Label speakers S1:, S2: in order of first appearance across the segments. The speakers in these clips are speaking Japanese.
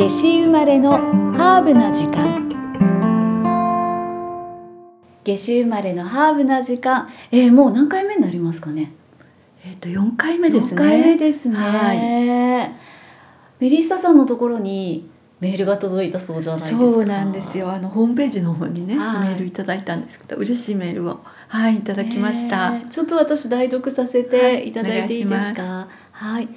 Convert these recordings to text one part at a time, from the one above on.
S1: 夏至生まれのハーブな時間。夏至生まれのハーブな時間、えー、もう何回目になりますかね？
S2: えっ、と四回目ですね。
S1: 4回目ですね、
S2: はい。
S1: メリッサさんのところにメールが届いたそうじゃないですか。
S2: そうなんですよ。あのホームページの方にね、
S1: はい。
S2: メールいただいたんですけど、嬉しいメールを。はいいただきました。
S1: ねえ。ちょっと私代読させてい。ただいていいですか？はい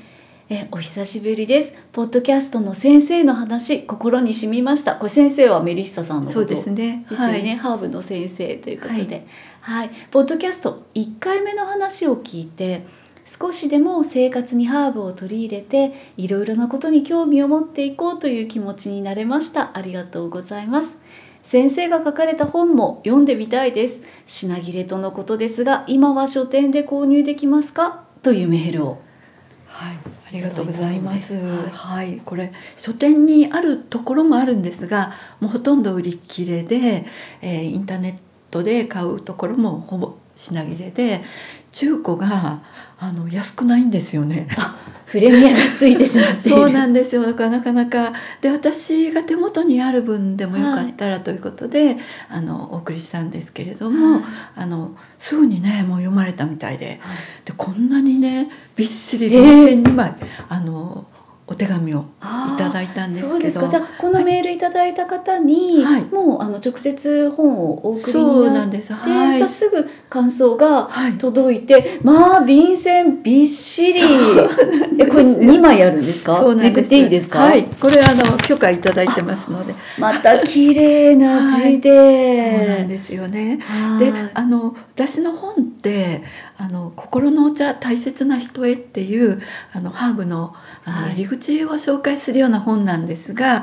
S1: えお久しぶりです。ポッドキャストの先生の話心に染みました。これ先生はメリッサさんのこと。
S2: そうですね。
S1: ですよね、
S2: はい。
S1: ハーブの先生ということで、はい、ポッドキャスト1回目の話を聞いて少しでも生活にハーブを取り入れていろいろなことに興味を持っていこうという気持ちになれました。ありがとうございます。先生が書かれた本も読んでみたいです。品切れとのことですが今は書店で購入できますか？というメールを
S2: はい。ありがとうございます。
S1: はい
S2: はい、これ書店にあるところもあるんですが、もうほとんど売り切れで、えーインターネットで買うところもほぼ品切れで、中古があの安くないんですよね。
S1: プレミアがついてしまっている。
S2: そうなんですよ。だからなかなかで私が手元にある分でもよかったらということで、あのお送りしたんですけれども、
S1: はい。
S2: あのすぐにねもう読まれたみたいで
S1: はい。
S2: でこんなにねびっしり
S1: えー。
S2: 便箋2枚、あのお手紙をいただいたんですけど。
S1: そうですか。じゃあこのメールいただいた方に、
S2: はい。
S1: もうあの直接本をお送り
S2: そう
S1: になって
S2: なんです。はい。
S1: すぐ感想が
S2: はい。
S1: 届いて、まあ便箋びっしり。えこれ2枚あるんですか？
S2: そうなんです。
S1: いいですか、
S2: はい。これあの許可いただいてますので。
S1: また綺麗な字
S2: そうなん
S1: で、
S2: ですよね。
S1: はい。
S2: であの私の本ってあの「心のお茶大切な人へ」っていうあのハーブのあの、
S1: はい。
S2: 入り口を紹介するような本なんですが
S1: はい。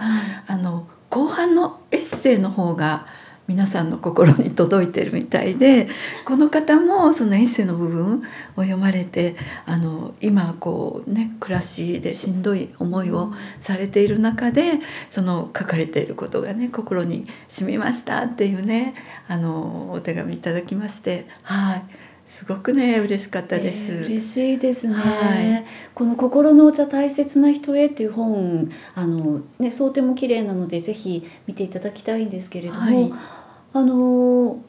S2: あの後半のエッセイの方が皆さんの心に届いてるみたいでこの方もそのエッセイの部分を読まれてあの今こうね暮らしでしんどい思いをされている中でその書かれていることがね心に染みましたっていうねあのお手紙いただきましてはい。すごくね嬉しかったです。
S1: えー嬉しいですね、
S2: はい。
S1: この「心のお茶大切な人へ」っていう本あの、ね、装丁も綺麗なのでぜひ見ていただきたいんですけれども、
S2: はい
S1: あの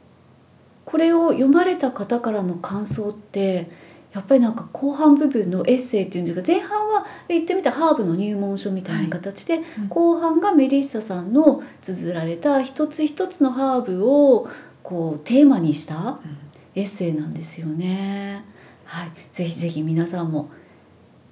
S1: これを読まれた方からの感想ってやっぱりなんか後半部分のエッセイっていうんですか前半は言ってみたらハーブの入門書みたいな形で、
S2: うん
S1: 後半がメリッサさんの綴られた一つ一つのハーブをこうテーマにしたエッセイなんですよね。はい、ぜひぜひ皆さんも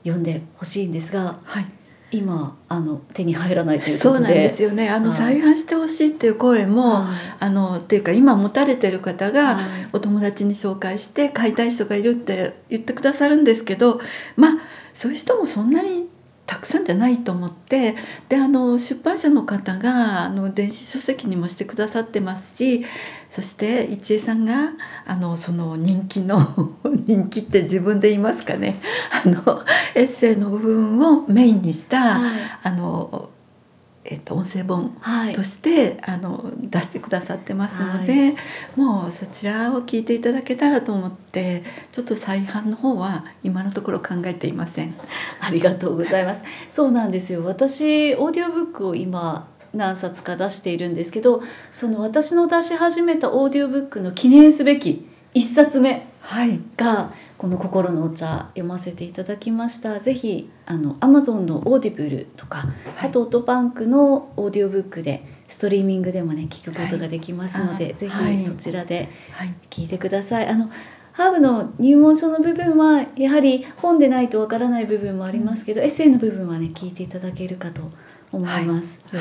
S1: 読んでほしいんですが
S2: はい
S1: 今あの手に入らないということで。
S2: そうなんですよね。あの、
S1: はい。
S2: 再販してほしいっていう声も、
S1: はい。
S2: あのっていうか今持たれてる方が、
S1: はい。
S2: お友達に紹介して買いたい人がいるって言ってくださるんですけどまあそういう人もそんなにたくさんじゃないと思ってであの出版社の方があの電子書籍にもしてくださってますしそして一恵さんがあのその人気の 人気って自分で言いますかねあのエッセイの部分をメインにした、
S1: はい
S2: あの、えっと、音声本
S1: はい
S2: として、あの出してくださってますので、もうそちらを聞いていただけたらと思ってちょっと再販の方は今のところ考えていません。
S1: ありがとうございます。そうなんですよ。私オーディオブックを今何冊か出しているんですけど、その私の出し始めたオーディオブックの記念すべき一冊目
S2: はい、
S1: がこの心のお茶読ませていただきました。ぜひあの Amazon のオーディブルとか、
S2: はい
S1: あとオトバンクのオーディオブックでストリーミングでもね聞くことができますので、
S2: はい
S1: ぜ
S2: はい
S1: ひそちらで
S2: はい、
S1: 聞いてください。あのハーブの入門書の部分はやはり本でないとわからない部分もありますけど、エッセイの部分はね聞いていただけるかと思います。
S2: はい。
S1: よ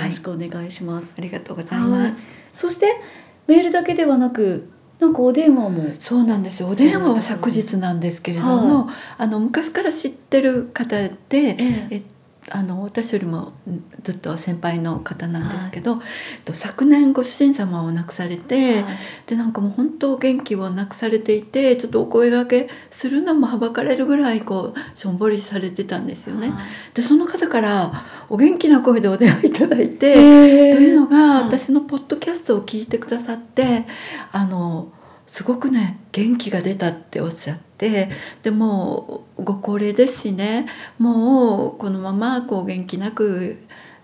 S1: ろしくお願いします。
S2: ありがとうございます。
S1: そしてメールだけではなく、なんかお電話も。
S2: そうなんですよ。お電話は昨日なんですけれども、あの昔から知ってる方で、
S1: ええ。
S2: えあの私よりもうんずっと先輩の方なんですけど、えっと昨年ご主人様を亡くされて、
S1: はい。
S2: でなんかもう本当元気をなくされていてちょっとお声掛けするのもはばかれるぐらいこうしょんぼりされてたんですよね。
S1: はい。
S2: でその方からお元気な声でお電話いただいて、
S1: ええ
S2: というのが
S1: はい。
S2: 私のポッドキャストを聞いてくださってあのすごくね元気が出たっておっしゃってでもご高齢ですしねもうこのままこう元気なく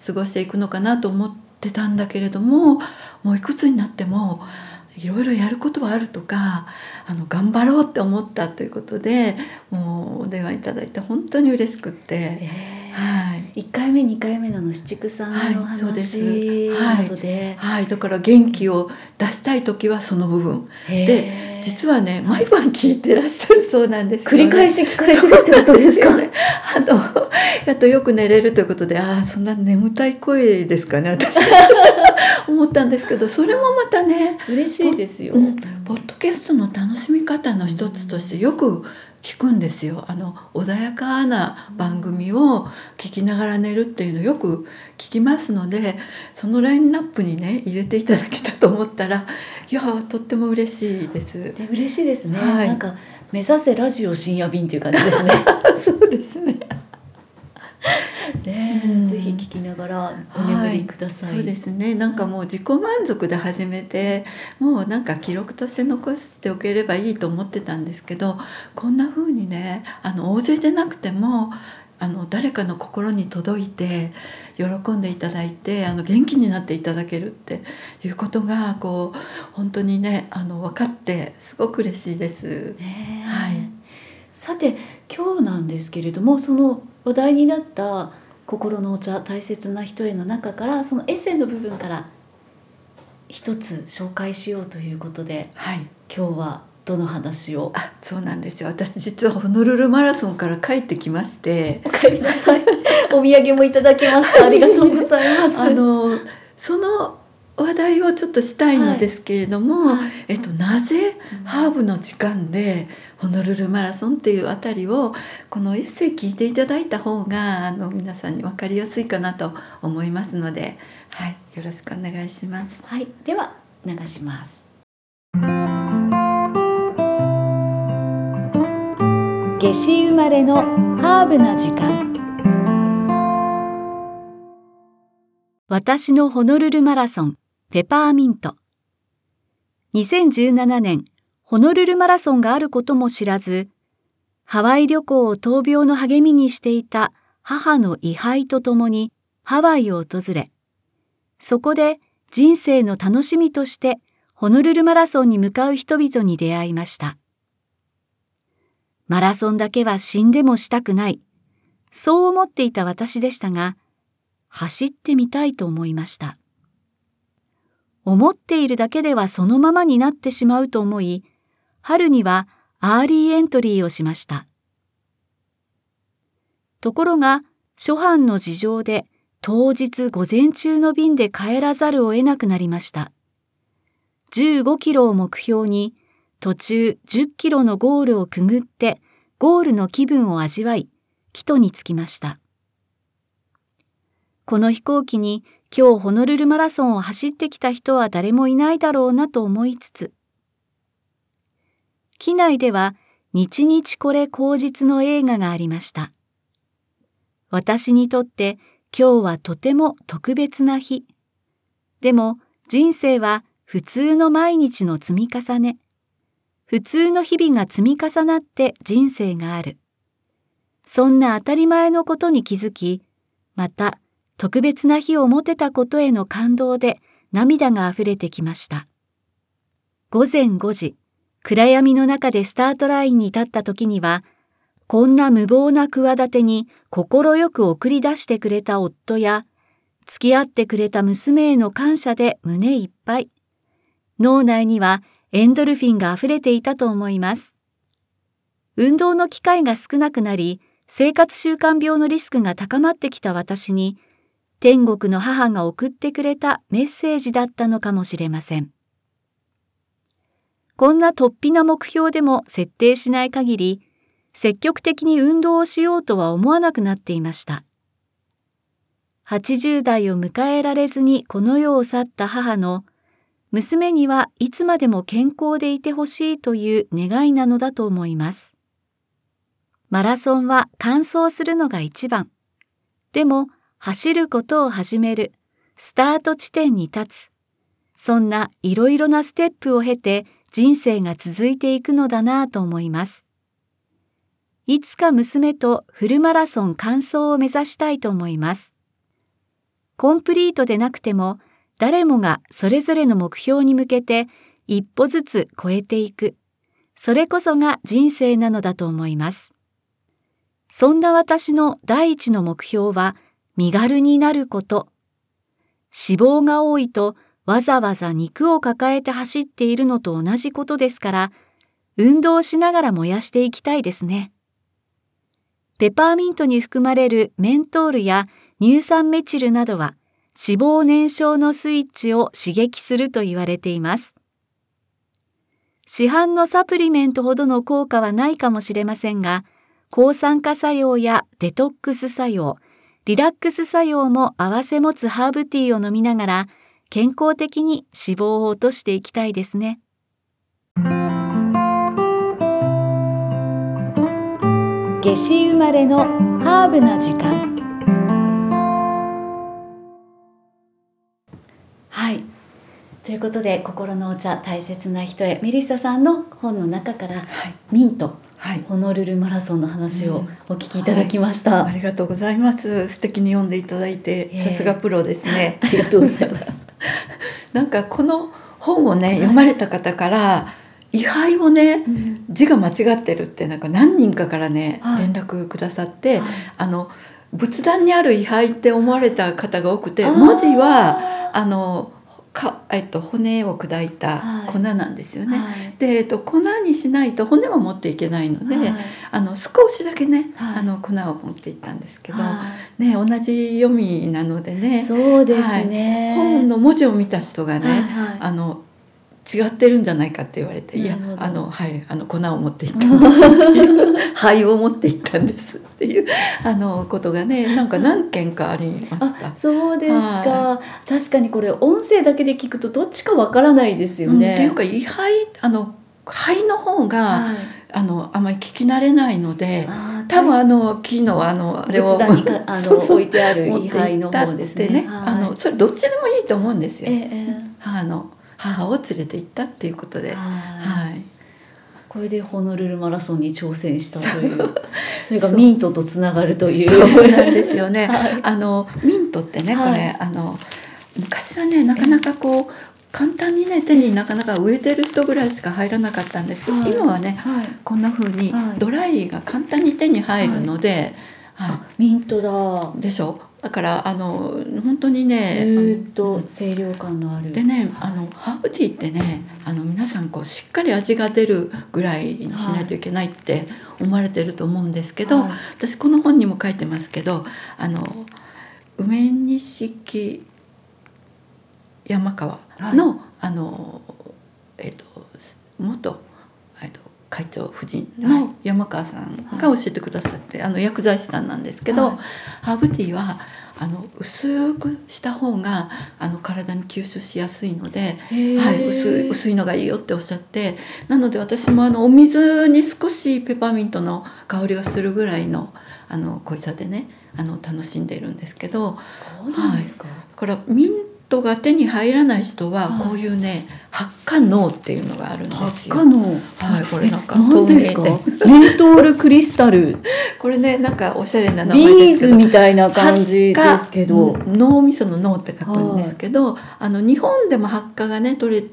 S2: 過ごしていくのかなと思ってたんだけれどももういくつになってもいろいろやることはあるとかあの頑張ろうって思ったということでもうお電話いただいて本当に嬉しくって。
S1: えー
S2: はい。
S1: 1回目2回目のあの七九さんの
S2: はいです。
S1: 話
S2: はい。はい、だから元気を出したい時はその部分。
S1: へー。
S2: 実はね毎晩聞いてらっしゃるそうなんですよね。
S1: 繰り返し聞かれてるってことですか？
S2: ね。あのやっとよく寝れるということでああそんな眠たい声ですかね私。思ったんですけどそれもまたね
S1: 嬉しいですよ。
S2: うんポッドキャストの楽しみ方の一つとしてよく聞くんですよあの穏やかな番組を聞きながら寝るっていうのよく聞きますのでそのラインナップにね入れていただけたと思ったらいやとっても嬉しいです。
S1: で嬉しいですね、
S2: はい
S1: なんか目指せラジオ深夜便っていう感じですね。
S2: そうですね
S1: ねえ、
S2: うん。
S1: ぜひ聞きながらお眠りください。
S2: そうですね。なんかもう自己満足で始めてもうなんか記録として残しておければいいと思ってたんですけどこんな風にねあの大勢でなくてもあの誰かの心に届いて喜んでいただいてあの元気になっていただけるっていうことがこう本当にねあの分かってすごく嬉しいです。はい。
S1: さて今日なんですけれどもその話題になった「心のお茶大切な人へ」の中からそのエッセイの部分から一つ紹介しようということで
S2: はい。
S1: 今日はどの話を？
S2: あそうなんですよ。私実はホノルルマラソンから帰ってきまして。
S1: お帰りなさい。お土産もいただきました。ありがとうございます。
S2: あのその話題をちょっとしたいのですけれども、
S1: はい。
S2: えっと、なぜハーブの時間でホノルルマラソンっていうあたりをこのエッセイ聞いていただいた方があの皆さんに分かりやすいかなと思いますので、はい、よろしくお願いします。
S1: はい。では流します。夏至生まれのハーブな時間。私のホノルルマラソンペパーミント2017年ホノルルマラソンがあることも知らずハワイ旅行を闘病の励みにしていた母の位牌とともにハワイを訪れそこで人生の楽しみとしてホノルルマラソンに向かう人々に出会いました。マラソンだけは死んでもしたくない。そう思っていた私でしたが、走ってみたいと思いました。思っているだけではそのままになってしまうと思い、春にはアーリーエントリーをしました。ところが、諸般の事情で当日午前中の便で帰らざるを得なくなりました。15キロを目標に途中10キロのゴールをくぐってゴールの気分を味わい、帰途に着きました。この飛行機に今日ホノルルマラソンを走ってきた人は誰もいないだろうなと思いつつ、機内では日々これ口実の映画がありました。私にとって今日はとても特別な日。でも人生は普通の毎日の積み重ね。普通の日々が積み重なって人生がある。そんな当たり前のことに気づき、また特別な日を持てたことへの感動で涙が溢れてきました。午前5時、暗闇の中でスタートラインに立った時には、こんな無謀な企てに快く送り出してくれた夫や、付き合ってくれた娘への感謝で胸いっぱい。脳内にはエンドルフィンが溢れていたと思います。運動の機会が少なくなり、生活習慣病のリスクが高まってきた私に、天国の母が送ってくれたメッセージだったのかもしれません。こんな突飛な目標でも設定しない限り、積極的に運動をしようとは思わなくなっていました。80代を迎えられずにこの世を去った母の娘にはいつまでも健康でいてほしいという願いなのだと思います。マラソンは完走するのが一番。でも走ることを始める、スタート地点に立つ。そんないろいろなステップを経て人生が続いていくのだなぁと思います。いつか娘とフルマラソン完走を目指したいと思います。コンプリートでなくても誰もがそれぞれの目標に向けて一歩ずつ超えていく。それこそが人生なのだと思います。そんな私の第一の目標は身軽になること。脂肪が多いとわざわざ肉を抱えて走っているのと同じことですから、運動しながら燃やしていきたいですね。ペパーミントに含まれるメントールや乳酸メチルなどは脂肪燃焼のスイッチを刺激すると言われています。市販のサプリメントほどの効果はないかもしれませんが、抗酸化作用やデトックス作用、リラックス作用も併せ持つハーブティーを飲みながら、健康的に脂肪を落としていきたいですね。夏至生まれのハーブな時間。はい。ということで心のお茶大切な人へメリッサさんの本の中から、はい、ミントはい、ホノルルマラソンの話をお聞きいただきました、
S2: はい、ありがとうございます。素敵に読んでいただいて、えー、さすがプロですね。
S1: ありがとうございます。
S2: なんかこの本をね、はい、読まれた方から位牌をね、うん、字が間違ってるってなんか何人かからね、連絡くださって、あの仏壇にある位牌って思われた方が多くて文字はあのか、えっと、骨を砕いた粉なんですよね。はい、で、えっと、粉にしないと骨は持っていけないので、はい、あの少しだけね、はい、あの粉を持っていったんですけど、ね、同じ読みなのでね
S1: そうですね、
S2: 本の文字を見た人がね、あの違ってるんじゃないかって言われて「いやあのはいあの粉を持っていったんです」っていう灰を持っていったんですっていう あのことがねなんか何件かありました。
S1: そうですか、確かにこれ音声だけで聞くとどっちかわからないですよね。
S2: うん、っていうか位牌あの灰の方が、はい、あのあまり聞き慣れないので多分あの木のあのあれを
S1: あの 置いてある位牌の方ですね。ね
S2: あのそれどっちでもいいと思うんですよ。ええ、あの母を連れて行ったっていうことで、はい、
S1: これでホノルルマラソンに挑戦したという。そ れがミントとつながるという。
S2: そうなんですよね、はい、あのミントってねこれ、はい、あの昔はねなかなかこう簡単にね手になかなか植えてる人ぐらいしか入らなかったんですけど、はい、今はね、こんな風にドライが簡単に手に入るので、
S1: はい。ミントだ。
S2: でしょ？だからあの本当にね
S1: ずっと清涼感のある。
S2: でねあのハーブティーってねあの皆さんこうしっかり味が出るぐらいにしないといけないって思われてると思うんですけど、はい、私この本にも書いてますけどあの梅錦山川のはい、あのえっ、と元えっ、と会長夫人の山川さんが教えてくださって、はい、あの薬剤師さんなんですけど、はい、ハーブティーはあの薄くした方があの体に吸収しやすいので、はい、薄い薄いのがいいよっておっしゃってなので私もあのお水に少しペパーミントの香りがするぐらいのあの濃いさでねあの楽しんでいるんですけど
S1: そうなんですか、はい、
S2: だからミントが手に入らない人はこういうね発火脳っていうのがあるんですよ。
S1: 発火脳。
S2: はいこれなんか
S1: 透明でメントールクリスタル。
S2: これねなんかおしゃれな
S1: 名前ですけどビーズみたいな感じですけど。
S2: 脳みその脳って書くんですけど、はい、あの日本でも発火がね取れ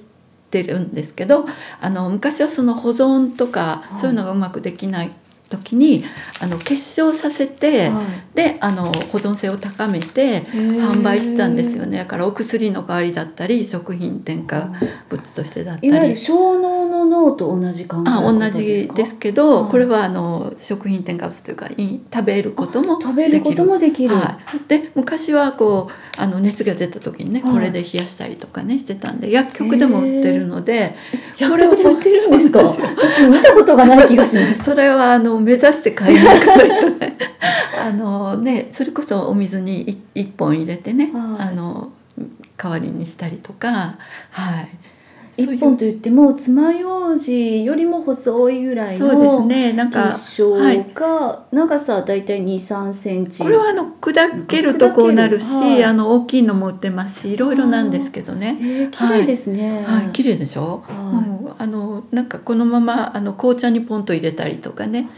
S2: てるんですけどあの昔はその保存とかそういうのがうまくできない時にあの結晶させて、はい、であの保存性を高めて販売してたんですよね。だからお薬の代わりだったり食品添加物としてだったり。いわゆる
S1: 小脳の脳と同じ考えあ
S2: 同じですけど、はい、これはあの食品添加物というか食べることも
S1: 食べることもできる、は
S2: い、で昔はこうあの熱が出た時にねこれで冷やしたりとかねしてたんで薬局でも売ってるので
S1: 薬局で売ってるんですか？私見たことがない気がします。
S2: それはあの目指して買いに行かないとね あのねそれこそお水に1本入れてね、はい、あの代わりにしたりとかはい。
S1: 一本といっても爪楊枝よりも細いぐらいのそうですね。なんか結晶が、はい、長さだいたい二三センチ。
S2: これはあの砕けるとこうなるし、はい、あの大きいのも売ってます。しいろいろなんですけどね、
S1: えー、綺麗ですね。
S2: はい、綺麗でしょ、はい、うん、あのなんかこのままあの紅茶にポンと入れたりとかね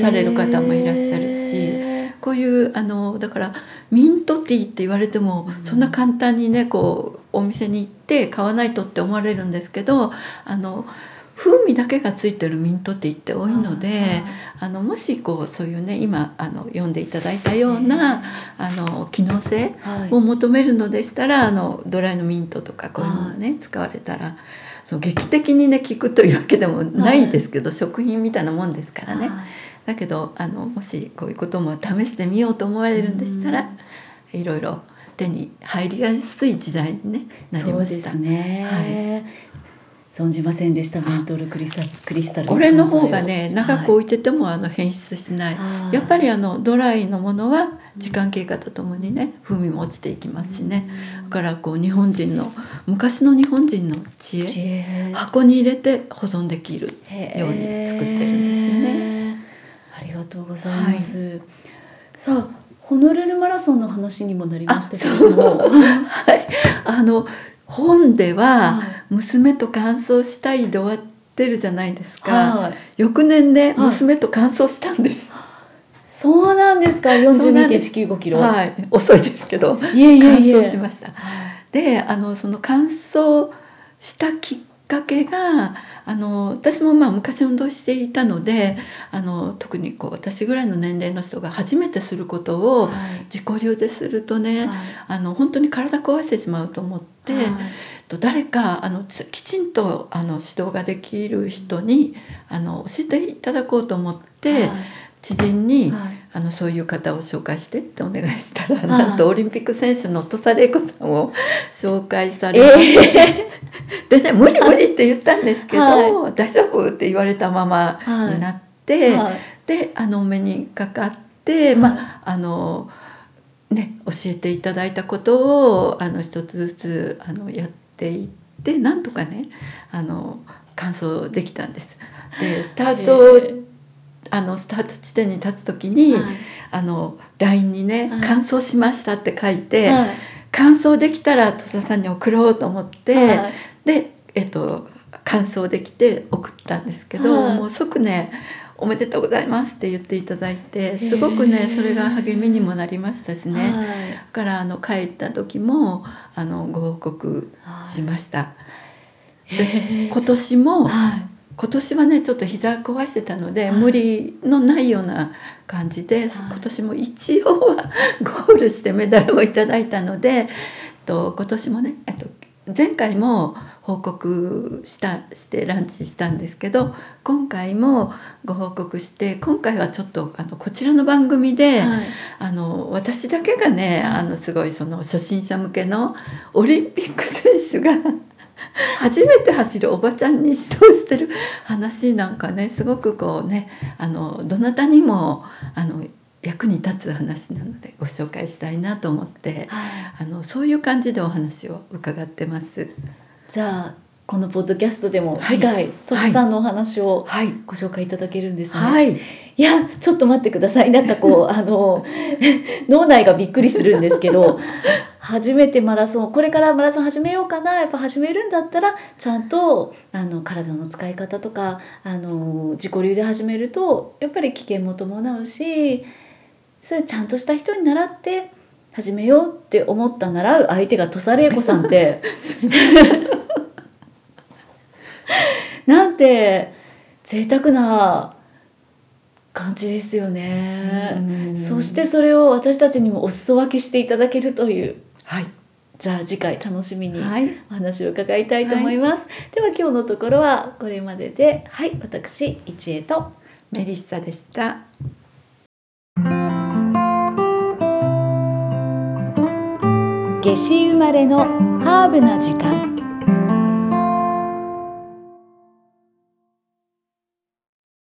S2: される方もいらっしゃるしこうこういうあのだからミントティーって言われても、
S1: うん。
S2: そんな簡単にねこうお店に行って買わないとって思われるんですけどあの風味だけがついてるミントティーって多いので、あのもしこうそういうね今あの読んでいただいたようなあの機能性
S1: はい。
S2: を求めるのでしたらあのドライのミントとかこういうのをね使われたらそう劇的にね効くというわけでもないですけど、食品みたいなもんですからね。
S1: はい。
S2: だけどあのもしこういうことも試してみようと思われるんでしたら、いろいろ手に入りやすい時代に、ね、なりました。
S1: す。ね、存じませんでしたメントールクリスタクリスタル
S2: これの方が
S1: 存
S2: ね長く置いててもあの変質しない、
S1: はい
S2: やっぱりあのドライのものは時間経過とともにね風味も落ちていきますしね、だからこう日本人の昔の日本人の知恵箱に入れて保存できるように作ってるんですよね。
S1: ねありがとうございます、さあホノルルマラソンの話にもなりましたけれども。
S2: はい、あの本では
S1: はい。
S2: 娘と乾燥したいで終わってるじゃないですか、
S1: はい。
S2: 翌年で
S1: はい。
S2: 娘と乾燥したんです、
S1: そうなんですか。
S2: そうなんです。
S1: 42.195キロ、
S2: はい、遅いですけど。
S1: いえい
S2: 乾燥しました。であのその乾燥したきっかけがあの私もまあ昔運動していたのであの特にこう私ぐらいの年齢の人が初めてすることを
S1: はい。
S2: 自己流でするとね、
S1: はい。
S2: あの本当に体壊してしまうと思って、
S1: はい。
S2: と誰かあのつきちんとあの指導ができる人にあの教えていただこうと思って、
S1: はい。
S2: 知人に、
S1: はい
S2: あのそういう方を紹介してってお願いしたら、
S1: い
S2: なんとオリンピック選手の土佐玲子さんを紹介され
S1: え
S2: まして、でね無理無理って言ったんですけど、
S1: は
S2: 大丈夫って言われたままになって、
S1: はい。
S2: であのお目にかかって、まああのね教えていただいたことをあの一つずつあのやっていってなんとかねあの完走できたんです。でスタートあのスタート地点に立つ時に、
S1: はい。
S2: あの LINE にね
S1: はい「
S2: 完走しました」って書いて、
S1: はい
S2: 完走できたら土佐さんに送ろうと思って、
S1: はい。
S2: でえっと完走できて送ったんですけど、
S1: はい。
S2: もう即ね「おめでとうございます」って言っていただいてすごくねそれが励みにもなりましたしね、だ
S1: はい。
S2: からあの帰った時もあのご報告しました。で今年も
S1: はい
S2: 今年はねちょっと膝壊してたので、
S1: はい。
S2: 無理のないような感じで、
S1: はい。
S2: 今年も一応はゴールしてメダルをいただいたのでと今年もねあと前回も報告したしてランチしたんですけど今回もご報告して今回はちょっとあのこちらの番組で、
S1: はい。
S2: あの私だけがねあのすごいその初心者向けのオリンピック選手が初めて走るおばちゃんに指導してる話なんかねすごくこうねあのどなたにもあの役に立つ話なのでご紹介したいなと思って
S1: はい。
S2: あのそういう感じでお話を伺ってます。
S1: じゃあこのポッドキャストでも
S2: はい。
S1: 次回としさんのお話を
S2: はい、
S1: ご紹介いただけるんですね。
S2: はい、
S1: いやちょっと待ってください。なんかこうあの 脳内がびっくりするんですけど初めてマラソンこれからマラソン始めようかなやっぱ始めるんだったらちゃんとあの体の使い方とかあの自己流で始めるとやっぱり危険も伴うしそれちゃんとした人に習って始めようって思った習う相手が土佐玲子さんって。なんて贅沢な感じですよね。
S2: うん。
S1: そしてそれを私たちにもお裾分けしていただけるという
S2: はい、
S1: じゃあ次回楽しみに
S2: はい、
S1: お話を伺いたいと思います、では今日のところはこれまでではい。私一恵と
S2: メリッサでした。
S1: 夏至生まれのハーブな時間